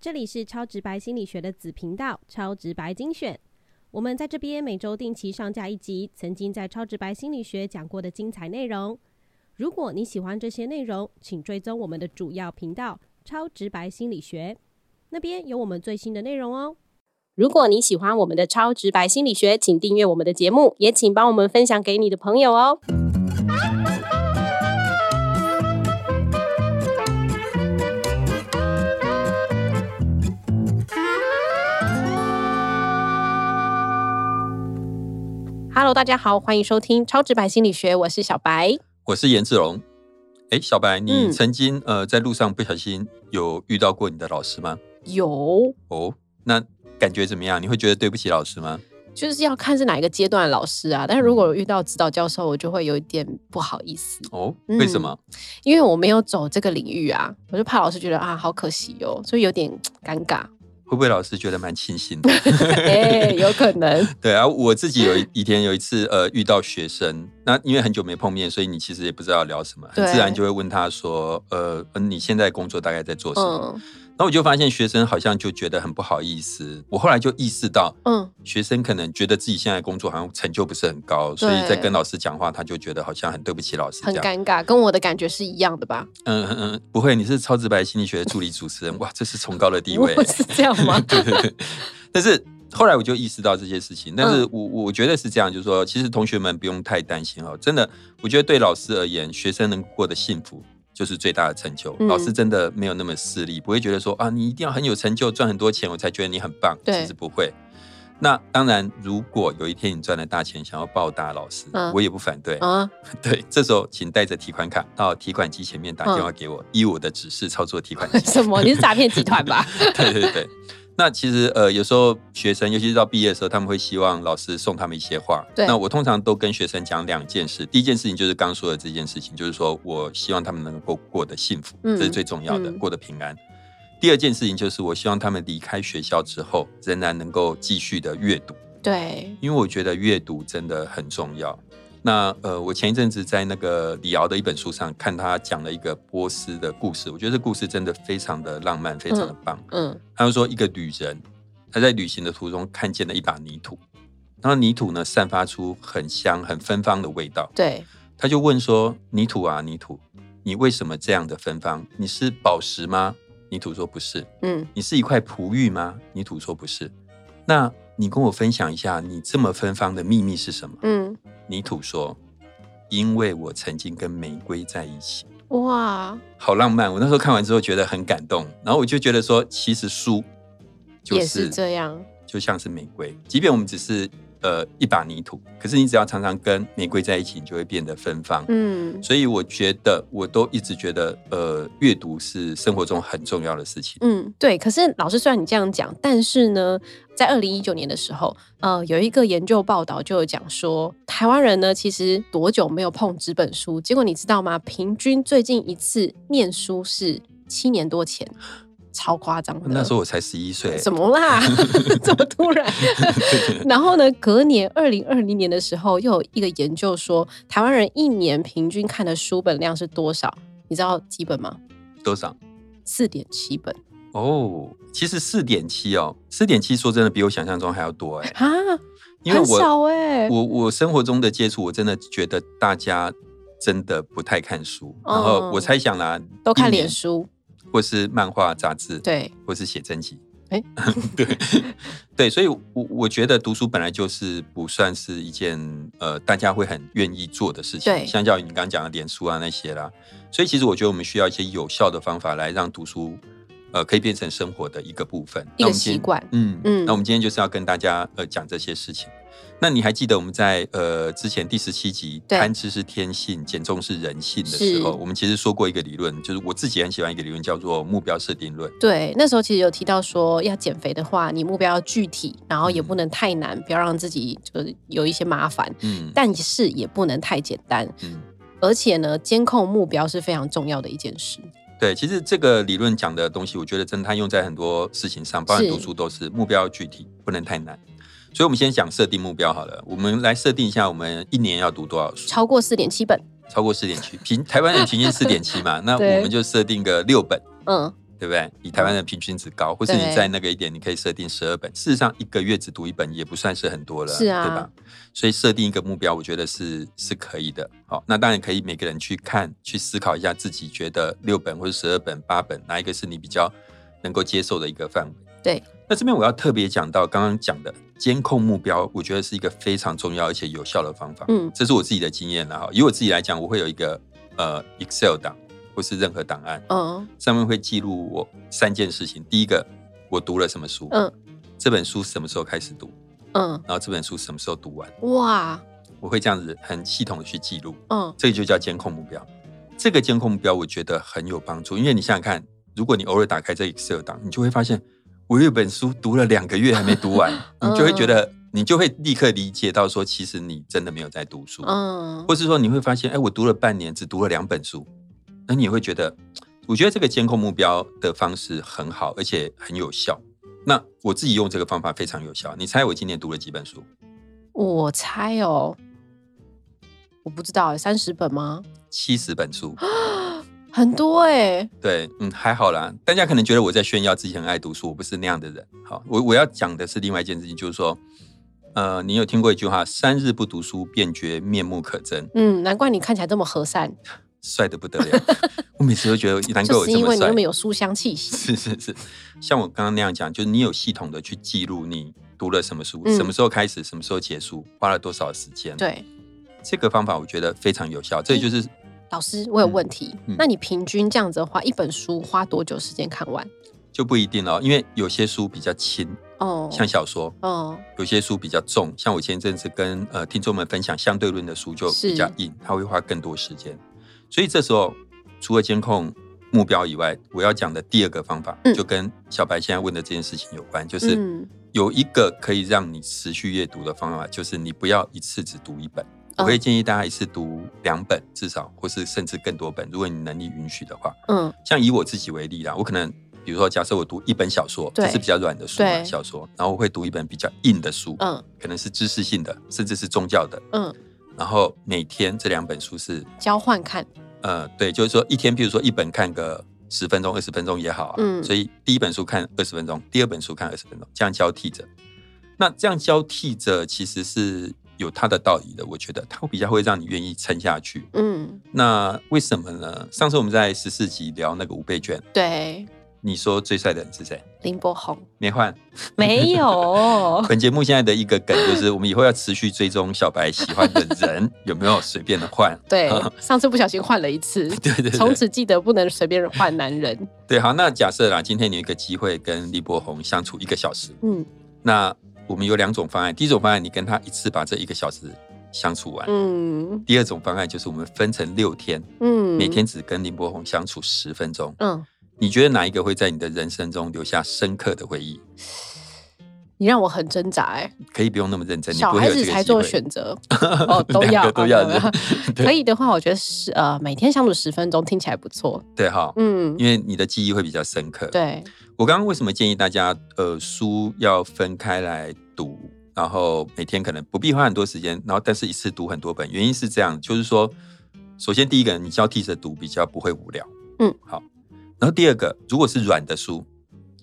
这里是超直白心理学的子频道——超直白精选。我们在这边每周定期上架一集曾经在超直白心理学讲过的精彩内容。如果你喜欢这些内容，请追踪我们的主要频道“超直白心理学”，那边有我们最新的内容哦。如果你喜欢我们的超直白心理学，请订阅我们的节目，也请帮我们分享给你的朋友哦。Hello，大家好，欢迎收听超直白心理学，我是小白。我是颜志龙。哎，小白，你嗯曾经呃在路上不小心有遇到过你的老师吗？有，哦，那感觉怎么样？你会觉得对不起老师吗？就是要看是哪一个阶段的老师啊。但是如果遇到指导教授，我就会有一点不好意思，哦，嗯为什么？因为我没有走这个领域啊，我就怕老师觉得啊，好可惜哦，所以有点尴尬。会不会老师觉得蛮庆幸的？哎、有可能，对啊，我自己有一一天有一次呃遇到学生，那因为很久没碰面，所以你其实也不知道聊什么，很自然就会问他说，呃，嗯你现在工作大概在做什么？嗯然后我就发现学生好像就觉得很不好意思。我后来就意识到，嗯，学生可能觉得自己现在工作好像成就不是很高，所以在跟老师讲话，他就觉得好像很对不起老师这很样。尴尬，跟我的感觉是一样的吧？嗯嗯嗯，不会，你是超直白心理学的助理主持人，哇，这是崇高的地位。我是这样吗？对对对，但是后来我就意识到这些事情，但是嗯我我觉得是这样，就是说，其实同学们不用太担心哦，真的，我觉得对老师而言，学生能过得幸福。就是最大的成就。嗯老师真的没有那么势利，不会觉得说啊，你一定要很有成就，赚很多钱，我才觉得你很棒。对其实不会。那当然，如果有一天你赚了大钱，想要报答老师，嗯我也不反对。啊，对，这时候请带着提款卡到提款机前面打电话给我，依我的指示操作提款机。什么？你是诈骗集团吧？对对对。那其实呃，有时候学生，尤其是到毕业的时候，他们会希望老师送他们一些话。对那我通常都跟学生讲两件事。第一件事情就是刚说的这件事情，就是说我希望他们能够过得幸福，嗯这是最重要的，嗯过得平安。第二件事情就是我希望他们离开学校之后，仍然能够继续的阅读，对，因为我觉得阅读真的很重要。那呃，我前一阵子在那个李敖的一本书上看他讲了一个波斯的故事，我觉得这故事真的非常的浪漫，非常的棒。嗯他就说，一个旅人他在旅行的途中看见了一把泥土，然后泥土呢散发出很香、很芬芳的味道。对，他就问说：“泥土啊，泥土，你为什么这样的芬芳？你是宝石吗？”泥土说：“不是。”嗯你是一块璞玉吗？泥土说：“不是。”那你跟我分享一下，你这么芬芳的秘密是什么？嗯，泥土说：“因为我曾经跟玫瑰在一起。”哇，好浪漫！我那时候看完之后觉得很感动，然后我就觉得说，其实书就也是这样，就像是玫瑰，即便我们只是呃一把泥土，可是你只要常常跟玫瑰在一起，你就会变得芬芳。嗯所以我觉得，我都一直觉得，呃，阅读是生活中很重要的事情。嗯，对。可是老师，虽然你这样讲，但是呢，在二零一九年的时候，呃，有一个研究报道就有讲说，台湾人呢，其实多久没有碰纸本书？结果你知道吗？平均最近一次念书是七年多前，超夸张的。那时候我才十一岁，怎么啦？这么突然？然后呢，隔年二零二零年的时候，又有一个研究说，台湾人一年平均看的书本量是多少？你知道几本吗？多少？四点七本哦，其实四点七哦，四点七说真的比我想象中还要多哎，啊，因为很少我哎、我我生活中的接触，我真的觉得大家真的不太看书，然后嗯我猜想啦，都看脸书，或是漫画杂志，，对，或是写真集。哎。对 对，所以我我觉得读书本来就是不算是一件呃大家会很愿意做的事情，对。相较于你刚刚讲的脸书啊那些啦，所以其实我觉得我们需要一些有效的方法来让读书呃可以变成生活的一个部分，一个习惯嗯嗯嗯，那我们今天就是要跟大家呃讲这些事情。那你还记得我们在呃之前第十七集对贪吃是天性，减重是人性的时候，我们其实说过一个理论，就是我自己很喜欢一个理论，叫做目标设定论。对，那时候其实有提到说，要减肥的话，你目标要具体，然后也嗯不能太难，不要让自己就是有一些麻烦，嗯但是也不能太简单。嗯，而且呢，监控目标是非常重要的一件事。对，其实这个理论讲的东西，我觉得真的它用在很多事情上，包含是读书都是目标具体，不能太难。所以，我们先讲设定目标好了。我们来设定一下，我们一年要读多少书？超过四点七本，超过四点七，平台湾人平均四点七嘛，那我们就设定个六本。嗯，对不对？以台湾的平均值高，或是你在那个一点，你可以设定十二本。事实上，一个月只读一本也不算是很多了，是啊，对吧？所以设定一个目标，我觉得是是可以的。好，那当然可以每个人去看、去思考一下，自己觉得六本或者十二本、八本，哪一个是你比较能够接受的一个范围？对。那这边我要特别讲到刚刚讲的监控目标，我觉得是一个非常重要而且有效的方法。嗯，这是我自己的经验了哈。以我自己来讲，我会有一个呃 Excel 档。或是任何档案，嗯，上面会记录我三件事情。第一个，我读了什么书，嗯，这本书什么时候开始读，嗯，然后这本书什么时候读完，哇，我会这样子很系统的去记录，嗯，这个就叫监控目标。这个监控目标我觉得很有帮助，因为你想想看，如果你偶尔打开这 Excel 档，你就会发现我有一本书读了两个月还没读完，你就会觉得，你就会立刻理解到说，其实你真的没有在读书，嗯，或是说你会发现，哎，我读了半年，只读了两本书。那你会觉得，我觉得这个监控目标的方式很好，而且很有效。那我自己用这个方法非常有效。你猜我今年读了几本书？我猜哦，我不知道，三十本吗？七十本书，很多哎。对，嗯，还好啦。大家可能觉得我在炫耀自己很爱读书，我不是那样的人。好，我我要讲的是另外一件事情，就是说，呃，你有听过一句话：“三日不读书，便觉面目可憎。”嗯，难怪你看起来这么和善。帅的不得了，我每次都觉得 难怪我这么帅。是因为你那么有书香气息。是是是，像我刚刚那样讲，就是你有系统的去记录你读了什么书，什么时候开始，什么时候结束，花了多少时间。对，这个方法我觉得非常有效。这就是老师，我有问题。那你平均这样子的话，一本书花多久时间看完？就不一定了，因为有些书比较轻哦，像小说哦；有些书比较重，像我前一阵子跟呃听众们分享相对论的书就比较硬，它会花更多时间。所以这时候，除了监控目标以外，我要讲的第二个方法，就跟小白现在问的这件事情有关，就是有一个可以让你持续阅读的方法，就是你不要一次只读一本。我会建议大家一次读两本，至少或是甚至更多本，如果你能力允许的话。嗯，像以我自己为例啦，我可能比如说，假设我读一本小说，这是比较软的书小说，然后我会读一本比较硬的书，嗯，可能是知识性的，甚至是宗教的，嗯。然后每天这两本书是交换看，呃，对，就是说一天，比如说一本看个十分钟、二十分钟也好啊，嗯，所以第一本书看二十分钟，第二本书看二十分钟，这样交替着。那这样交替着其实是有它的道理的，我觉得它比较会让你愿意撑下去。嗯，那为什么呢？上次我们在十四集聊那个五倍券，对。你说最帅的人是谁？林柏宏没换，没有。本节目现在的一个梗就是，我们以后要持续追踪小白喜欢的人 有没有随便的换。对，上次不小心换了一次，对对，从此记得不能随便换男人。对，好，那假设啦，今天你有一个机会跟林柏宏相处一个小时，嗯，那我们有两种方案。第一种方案，你跟他一次把这一个小时相处完，嗯。第二种方案就是我们分成六天，嗯，每天只跟林柏宏相处十分钟，嗯。你觉得哪一个会在你的人生中留下深刻的回忆？你让我很挣扎哎，可以不用那么认真，小孩子才做选择 哦，都要都要。可以的话，我觉得是呃，每天相处十分钟，听起来不错。对哈，嗯，因为你的记忆会比较深刻。对，我刚刚为什么建议大家呃书要分开来读，然后每天可能不必花很多时间，然后但是一次读很多本，原因是这样，就是说，首先第一个，你交替着读比较不会无聊。嗯，好。然后第二个，如果是软的书，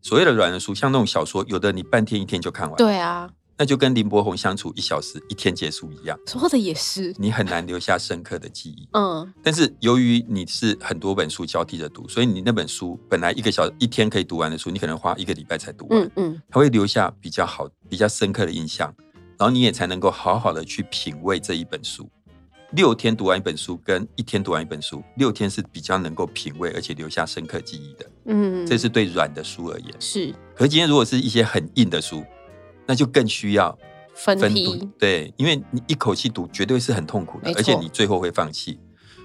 所谓的软的书，像那种小说，有的你半天一天就看完。对啊，那就跟林柏宏相处一小时，一天结束一样。说的也是，你很难留下深刻的记忆。嗯，但是由于你是很多本书交替着读，所以你那本书本来一个小一天可以读完的书，你可能花一个礼拜才读完。嗯嗯，它会留下比较好、比较深刻的印象，然后你也才能够好好的去品味这一本书。六天读完一本书，跟一天读完一本书，六天是比较能够品味而且留下深刻记忆的。嗯，这是对软的书而言。是，可是今天如果是一些很硬的书，那就更需要分批。对，因为你一口气读绝对是很痛苦的，而且你最后会放弃。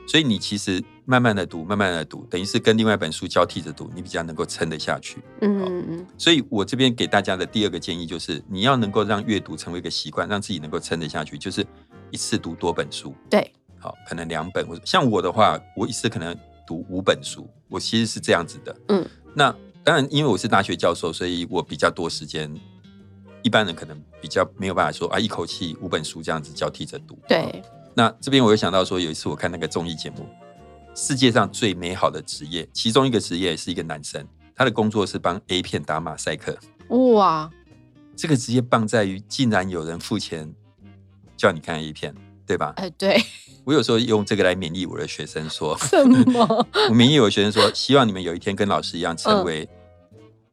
所以你其实慢慢的读，慢慢的读，等于是跟另外一本书交替着读，你比较能够撑得下去。嗯嗯嗯。所以我这边给大家的第二个建议就是，你要能够让阅读成为一个习惯，让自己能够撑得下去，就是一次读多本书。对。好，可能两本像我的话，我一次可能读五本书，我其实是这样子的。嗯。那当然，因为我是大学教授，所以我比较多时间。一般人可能比较没有办法说啊，一口气五本书这样子交替着读。对。那这边我又想到说，有一次我看那个综艺节目，世界上最美好的职业，其中一个职业是一个男生，他的工作是帮 A 片打马赛克。哇，这个职业棒在于，竟然有人付钱叫你看 A 片，对吧？哎，对。我有时候用这个来勉励我的学生说：什么？我勉励我的学生说，希望你们有一天跟老师一样，成为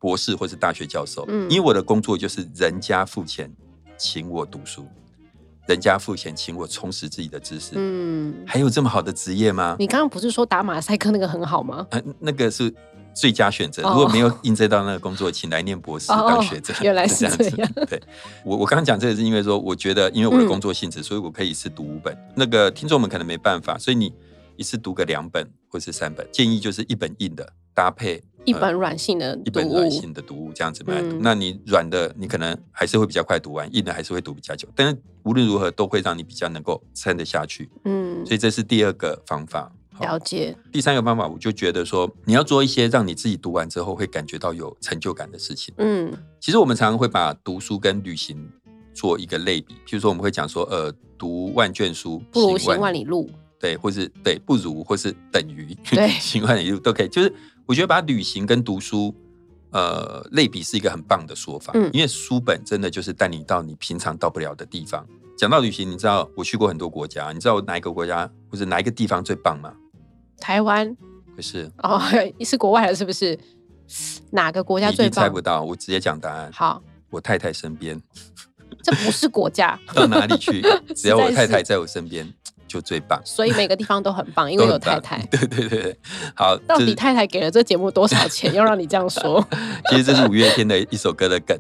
博士或是大学教授。嗯，因为我的工作就是人家付钱请我读书。人家付钱请我充实自己的知识，嗯，还有这么好的职业吗？你刚刚不是说打马赛克那个很好吗？那个是最佳选择。如果没有应征到那个工作，请来念博士当学者。原来是这样。对，我我刚刚讲这个是因为说，我觉得因为我的工作性质，所以我可以一次读五本。那个听众们可能没办法，所以你一次读个两本或是三本，建议就是一本硬的搭配。一本软性的，一本软性的读物这样子来读，那你软的你可能还是会比较快读完，硬的还是会读比较久。但是无论如何都会让你比较能够撑得下去。嗯，所以这是第二个方法。了解。第三个方法，我就觉得说你要做一些让你自己读完之后会感觉到有成就感的事情。嗯，其实我们常常会把读书跟旅行做一个类比，譬如说我们会讲说，呃，读万卷书不如行万里路，对，或是对不如或是等于对 行万里路都可以，就是。我觉得把旅行跟读书，呃，类比是一个很棒的说法。嗯，因为书本真的就是带你到你平常到不了的地方。讲到旅行，你知道我去过很多国家，你知道哪一个国家或者哪一个地方最棒吗？台湾？不是哦，是国外的，是不是？哪个国家最棒？猜不到，我直接讲答案。好，我太太身边。这不是国家，到哪里去？只要我太太在我身边。就最棒，所以每个地方都很棒，因为有太太。对对对好。到底太太给了这节目多少钱，要让你这样说？其实这是五月天的一首歌的梗，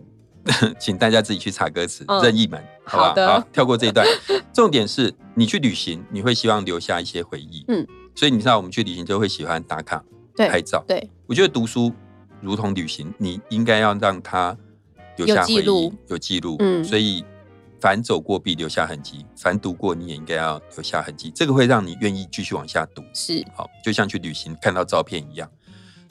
请大家自己去查歌词，任意门，好吧，好，跳过这一段。重点是你去旅行，你会希望留下一些回忆，嗯，所以你知道我们去旅行就会喜欢打卡、拍照。对，我觉得读书如同旅行，你应该要让它留下回忆，有记录，嗯，所以。凡走过必留下痕迹，凡读过你也应该要留下痕迹，这个会让你愿意继续往下读。是，好，就像去旅行看到照片一样。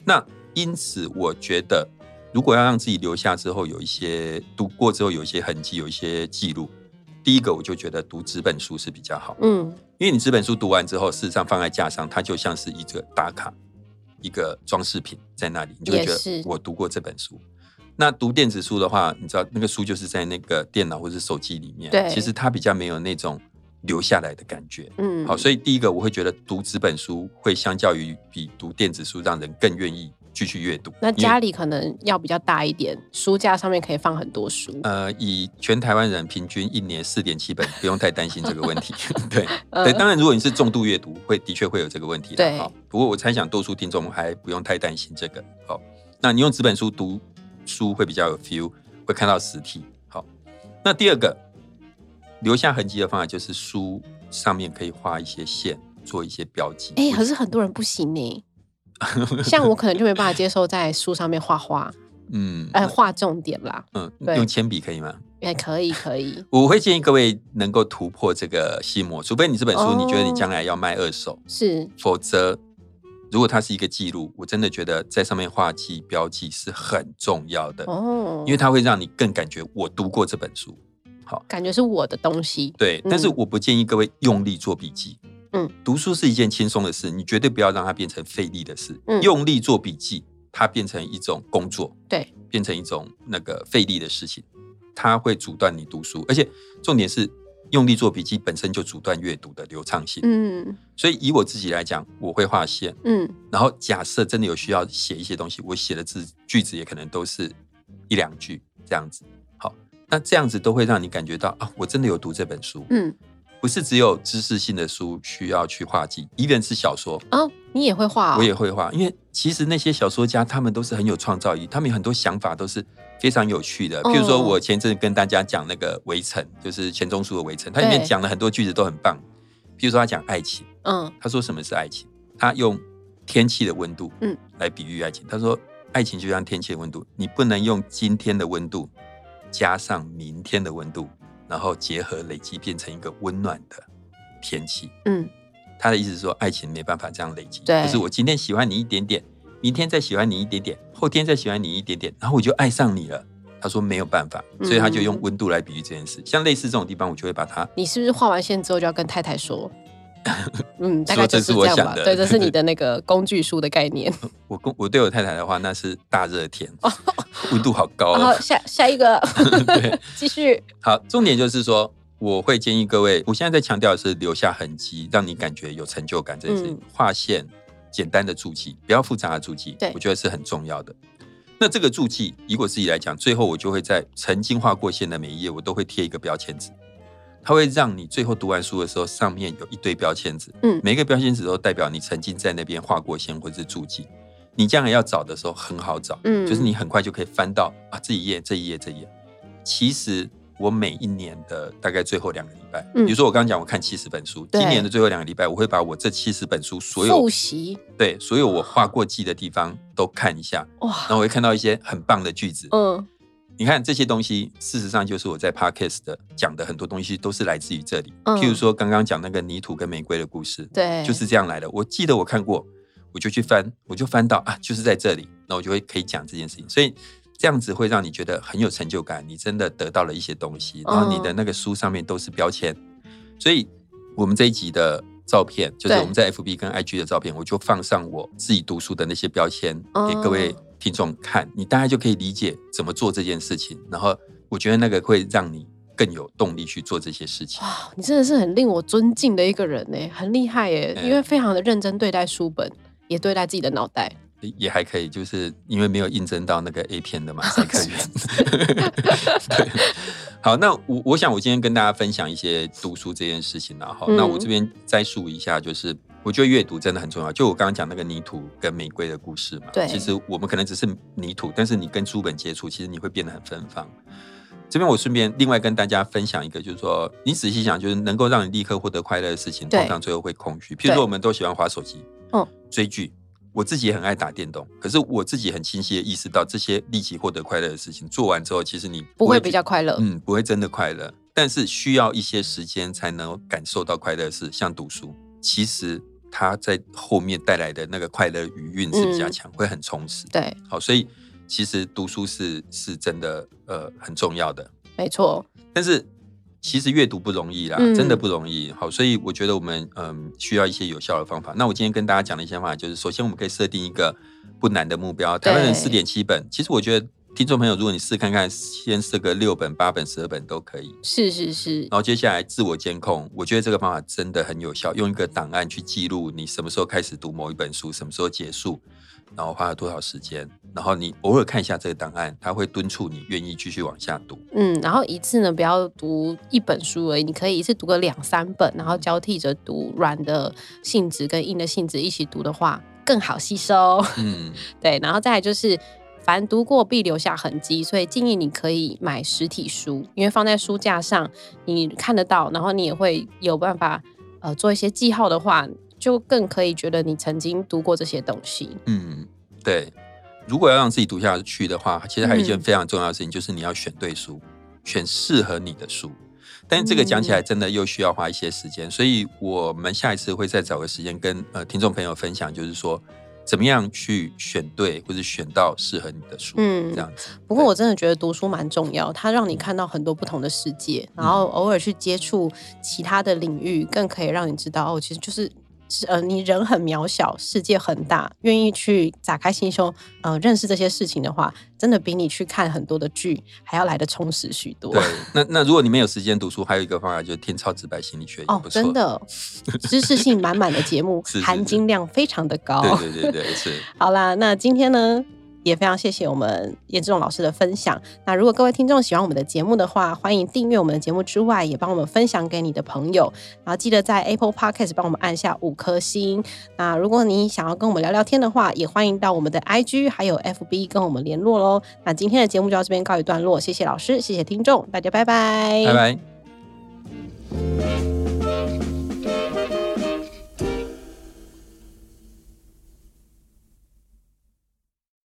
那因此，我觉得如果要让自己留下之后有一些读过之后有一些痕迹，有一些记录，第一个我就觉得读纸本书是比较好。嗯，因为你纸本书读完之后，事实上放在架上，它就像是一个打卡，一个装饰品在那里，你就会觉得我读过这本书。那读电子书的话，你知道那个书就是在那个电脑或者手机里面，对，其实它比较没有那种留下来的感觉。嗯，好，所以第一个我会觉得读纸本书会相较于比读电子书让人更愿意继续阅读。那家里可能要比较大一点，书架上面可以放很多书。呃，以全台湾人平均一年四点七本，不用太担心这个问题。对对，当然如果你是重度阅读，会的确会有这个问题。对，不过我猜想多数听众还不用太担心这个。好，那你用纸本书读。书会比较有 feel，会看到实体。好，那第二个留下痕迹的方法就是书上面可以画一些线，做一些标记。哎，可是很多人不行呢，像我可能就没办法接受在书上面画画。嗯，哎，画重点啦。嗯，用铅笔可以吗？也，可以，可以。我会建议各位能够突破这个心魔，除非你这本书你觉得你将来要卖二手，是，否则。如果它是一个记录，我真的觉得在上面画记标记是很重要的哦，因为它会让你更感觉我读过这本书，好，感觉是我的东西。对，但是我不建议各位用力做笔记。嗯，读书是一件轻松的事，你绝对不要让它变成费力的事。嗯，用力做笔记，它变成一种工作，对，变成一种那个费力的事情，它会阻断你读书，而且重点是。用力做笔记本身就阻断阅读的流畅性，嗯，所以以我自己来讲，我会画线，嗯，然后假设真的有需要写一些东西，我写的字句子也可能都是一两句这样子，好，那这样子都会让你感觉到啊，我真的有读这本书，嗯，不是只有知识性的书需要去画技，even 是小说啊，你也会画，我也会画，因为其实那些小说家他们都是很有创造力，他们有很多想法都是。非常有趣的，譬如说，我前阵跟大家讲那个《围城》，就是钱钟书的《围城》，它里面讲了很多句子都很棒。譬如说，他讲爱情，嗯，他说什么是爱情？他用天气的温度，嗯，来比喻爱情。他说，爱情就像天气的温度，你不能用今天的温度加上明天的温度，然后结合累积变成一个温暖的天气。嗯，他的意思是说，爱情没办法这样累积，对，就是我今天喜欢你一点点。明天再喜欢你一点点，后天再喜欢你一点点，然后我就爱上你了。他说没有办法，所以他就用温度来比喻这件事。像类似这种地方，我就会把它。你是不是画完线之后就要跟太太说？嗯，大概这是我想的。对，这是你 的那个工具书的概念。我公我对我太太的话，那是大热天，温度好高。好，下下一个，对，继续。好，重点就是说，我会建议各位，我现在在强调的是留下痕迹，让你感觉有成就感。这件事情，画线简单的注记，不要复杂的注记，我觉得是很重要的。那这个注记，以我自己来讲，最后我就会在曾经画过线的每一页，我都会贴一个标签纸。它会让你最后读完书的时候，上面有一堆标签纸，嗯，每个标签纸都代表你曾经在那边画过线或者是注记。你将来要找的时候很好找，嗯，就是你很快就可以翻到啊这一页、这一页、这一页。其实我每一年的大概最后两个礼拜，比如说我刚刚讲我看七十本书，今年的最后两个礼拜，我会把我这七十本书所有复习，对，所有我画过记的地方都看一下，哇，然后我会看到一些很棒的句子，嗯。你看这些东西，事实上就是我在 podcast 的讲的很多东西都是来自于这里。譬如说刚刚讲那个泥土跟玫瑰的故事，对，就是这样来的。我记得我看过，我就去翻，我就翻到啊，就是在这里，那我就会可以讲这件事情。所以这样子会让你觉得很有成就感，你真的得到了一些东西。然后你的那个书上面都是标签，所以我们这一集的照片，就是我们在 FB 跟 IG 的照片，我就放上我自己读书的那些标签给各位。听众看你，大概就可以理解怎么做这件事情。然后，我觉得那个会让你更有动力去做这些事情。哇，你真的是很令我尊敬的一个人呢，很厉害耶！因为非常的认真对待书本，也对待自己的脑袋，也还可以。就是因为没有应征到那个 A 片的马赛克员。对，好，那我我想我今天跟大家分享一些读书这件事情然后那我这边摘述一下，就是。我觉得阅读真的很重要。就我刚刚讲那个泥土跟玫瑰的故事嘛，对，其实我们可能只是泥土，但是你跟书本接触，其实你会变得很芬芳。这边我顺便另外跟大家分享一个，就是说你仔细想，就是能够让你立刻获得快乐的事情，通常最后会空虚。譬如说，我们都喜欢滑手机，嗯，追剧，我自己也很爱打电动，可是我自己很清晰的意识到，这些立即获得快乐的事情做完之后，其实你不会比较快乐，嗯，不会真的快乐。但是需要一些时间才能感受到快乐的事，像读书，其实。它在后面带来的那个快乐余韵是比较强，会很充实。对，好，所以其实读书是是真的呃很重要的。没错，但是其实阅读不容易啦，真的不容易。好，所以我觉得我们嗯需要一些有效的方法。那我今天跟大家讲的一些方法，就是首先我们可以设定一个不难的目标。台湾人四点七本，其实我觉得。听众朋友，如果你试看看，先试个六本、八本、十二本都可以。是是是。然后接下来自我监控，我觉得这个方法真的很有效。用一个档案去记录你什么时候开始读某一本书，什么时候结束，然后花了多少时间。然后你偶尔看一下这个档案，它会敦促你愿意继续往下读。嗯，然后一次呢，不要读一本书而已，你可以一次读个两三本，然后交替着读，软的性质跟硬的性质一起读的话，更好吸收。嗯，对。然后再来就是。凡读过必留下痕迹，所以建议你可以买实体书，因为放在书架上你看得到，然后你也会有办法呃做一些记号的话，就更可以觉得你曾经读过这些东西。嗯，对。如果要让自己读下去的话，其实还有一件非常重要的事情，就是你要选对书，选适合你的书。但是这个讲起来真的又需要花一些时间，所以我们下一次会再找个时间跟呃听众朋友分享，就是说。怎么样去选对，或者选到适合你的书？嗯，这样子。不过我真的觉得读书蛮重要，它让你看到很多不同的世界，然后偶尔去接触其他的领域，更可以让你知道哦，其实就是。是呃，你人很渺小，世界很大，愿意去打开心胸，呃，认识这些事情的话，真的比你去看很多的剧还要来的充实许多。对，那那如果你没有时间读书，还有一个方法就是听超直白心理学哦，真的，知识性满满的节目，含金量非常的高。对对对对，是。好啦，那今天呢？也非常谢谢我们严志勇老师的分享。那如果各位听众喜欢我们的节目的话，欢迎订阅我们的节目之外，也帮我们分享给你的朋友。然后记得在 Apple Podcast 帮我们按下五颗星。那如果你想要跟我们聊聊天的话，也欢迎到我们的 IG 还有 FB 跟我们联络喽。那今天的节目就到这边告一段落，谢谢老师，谢谢听众，大家拜拜，拜拜。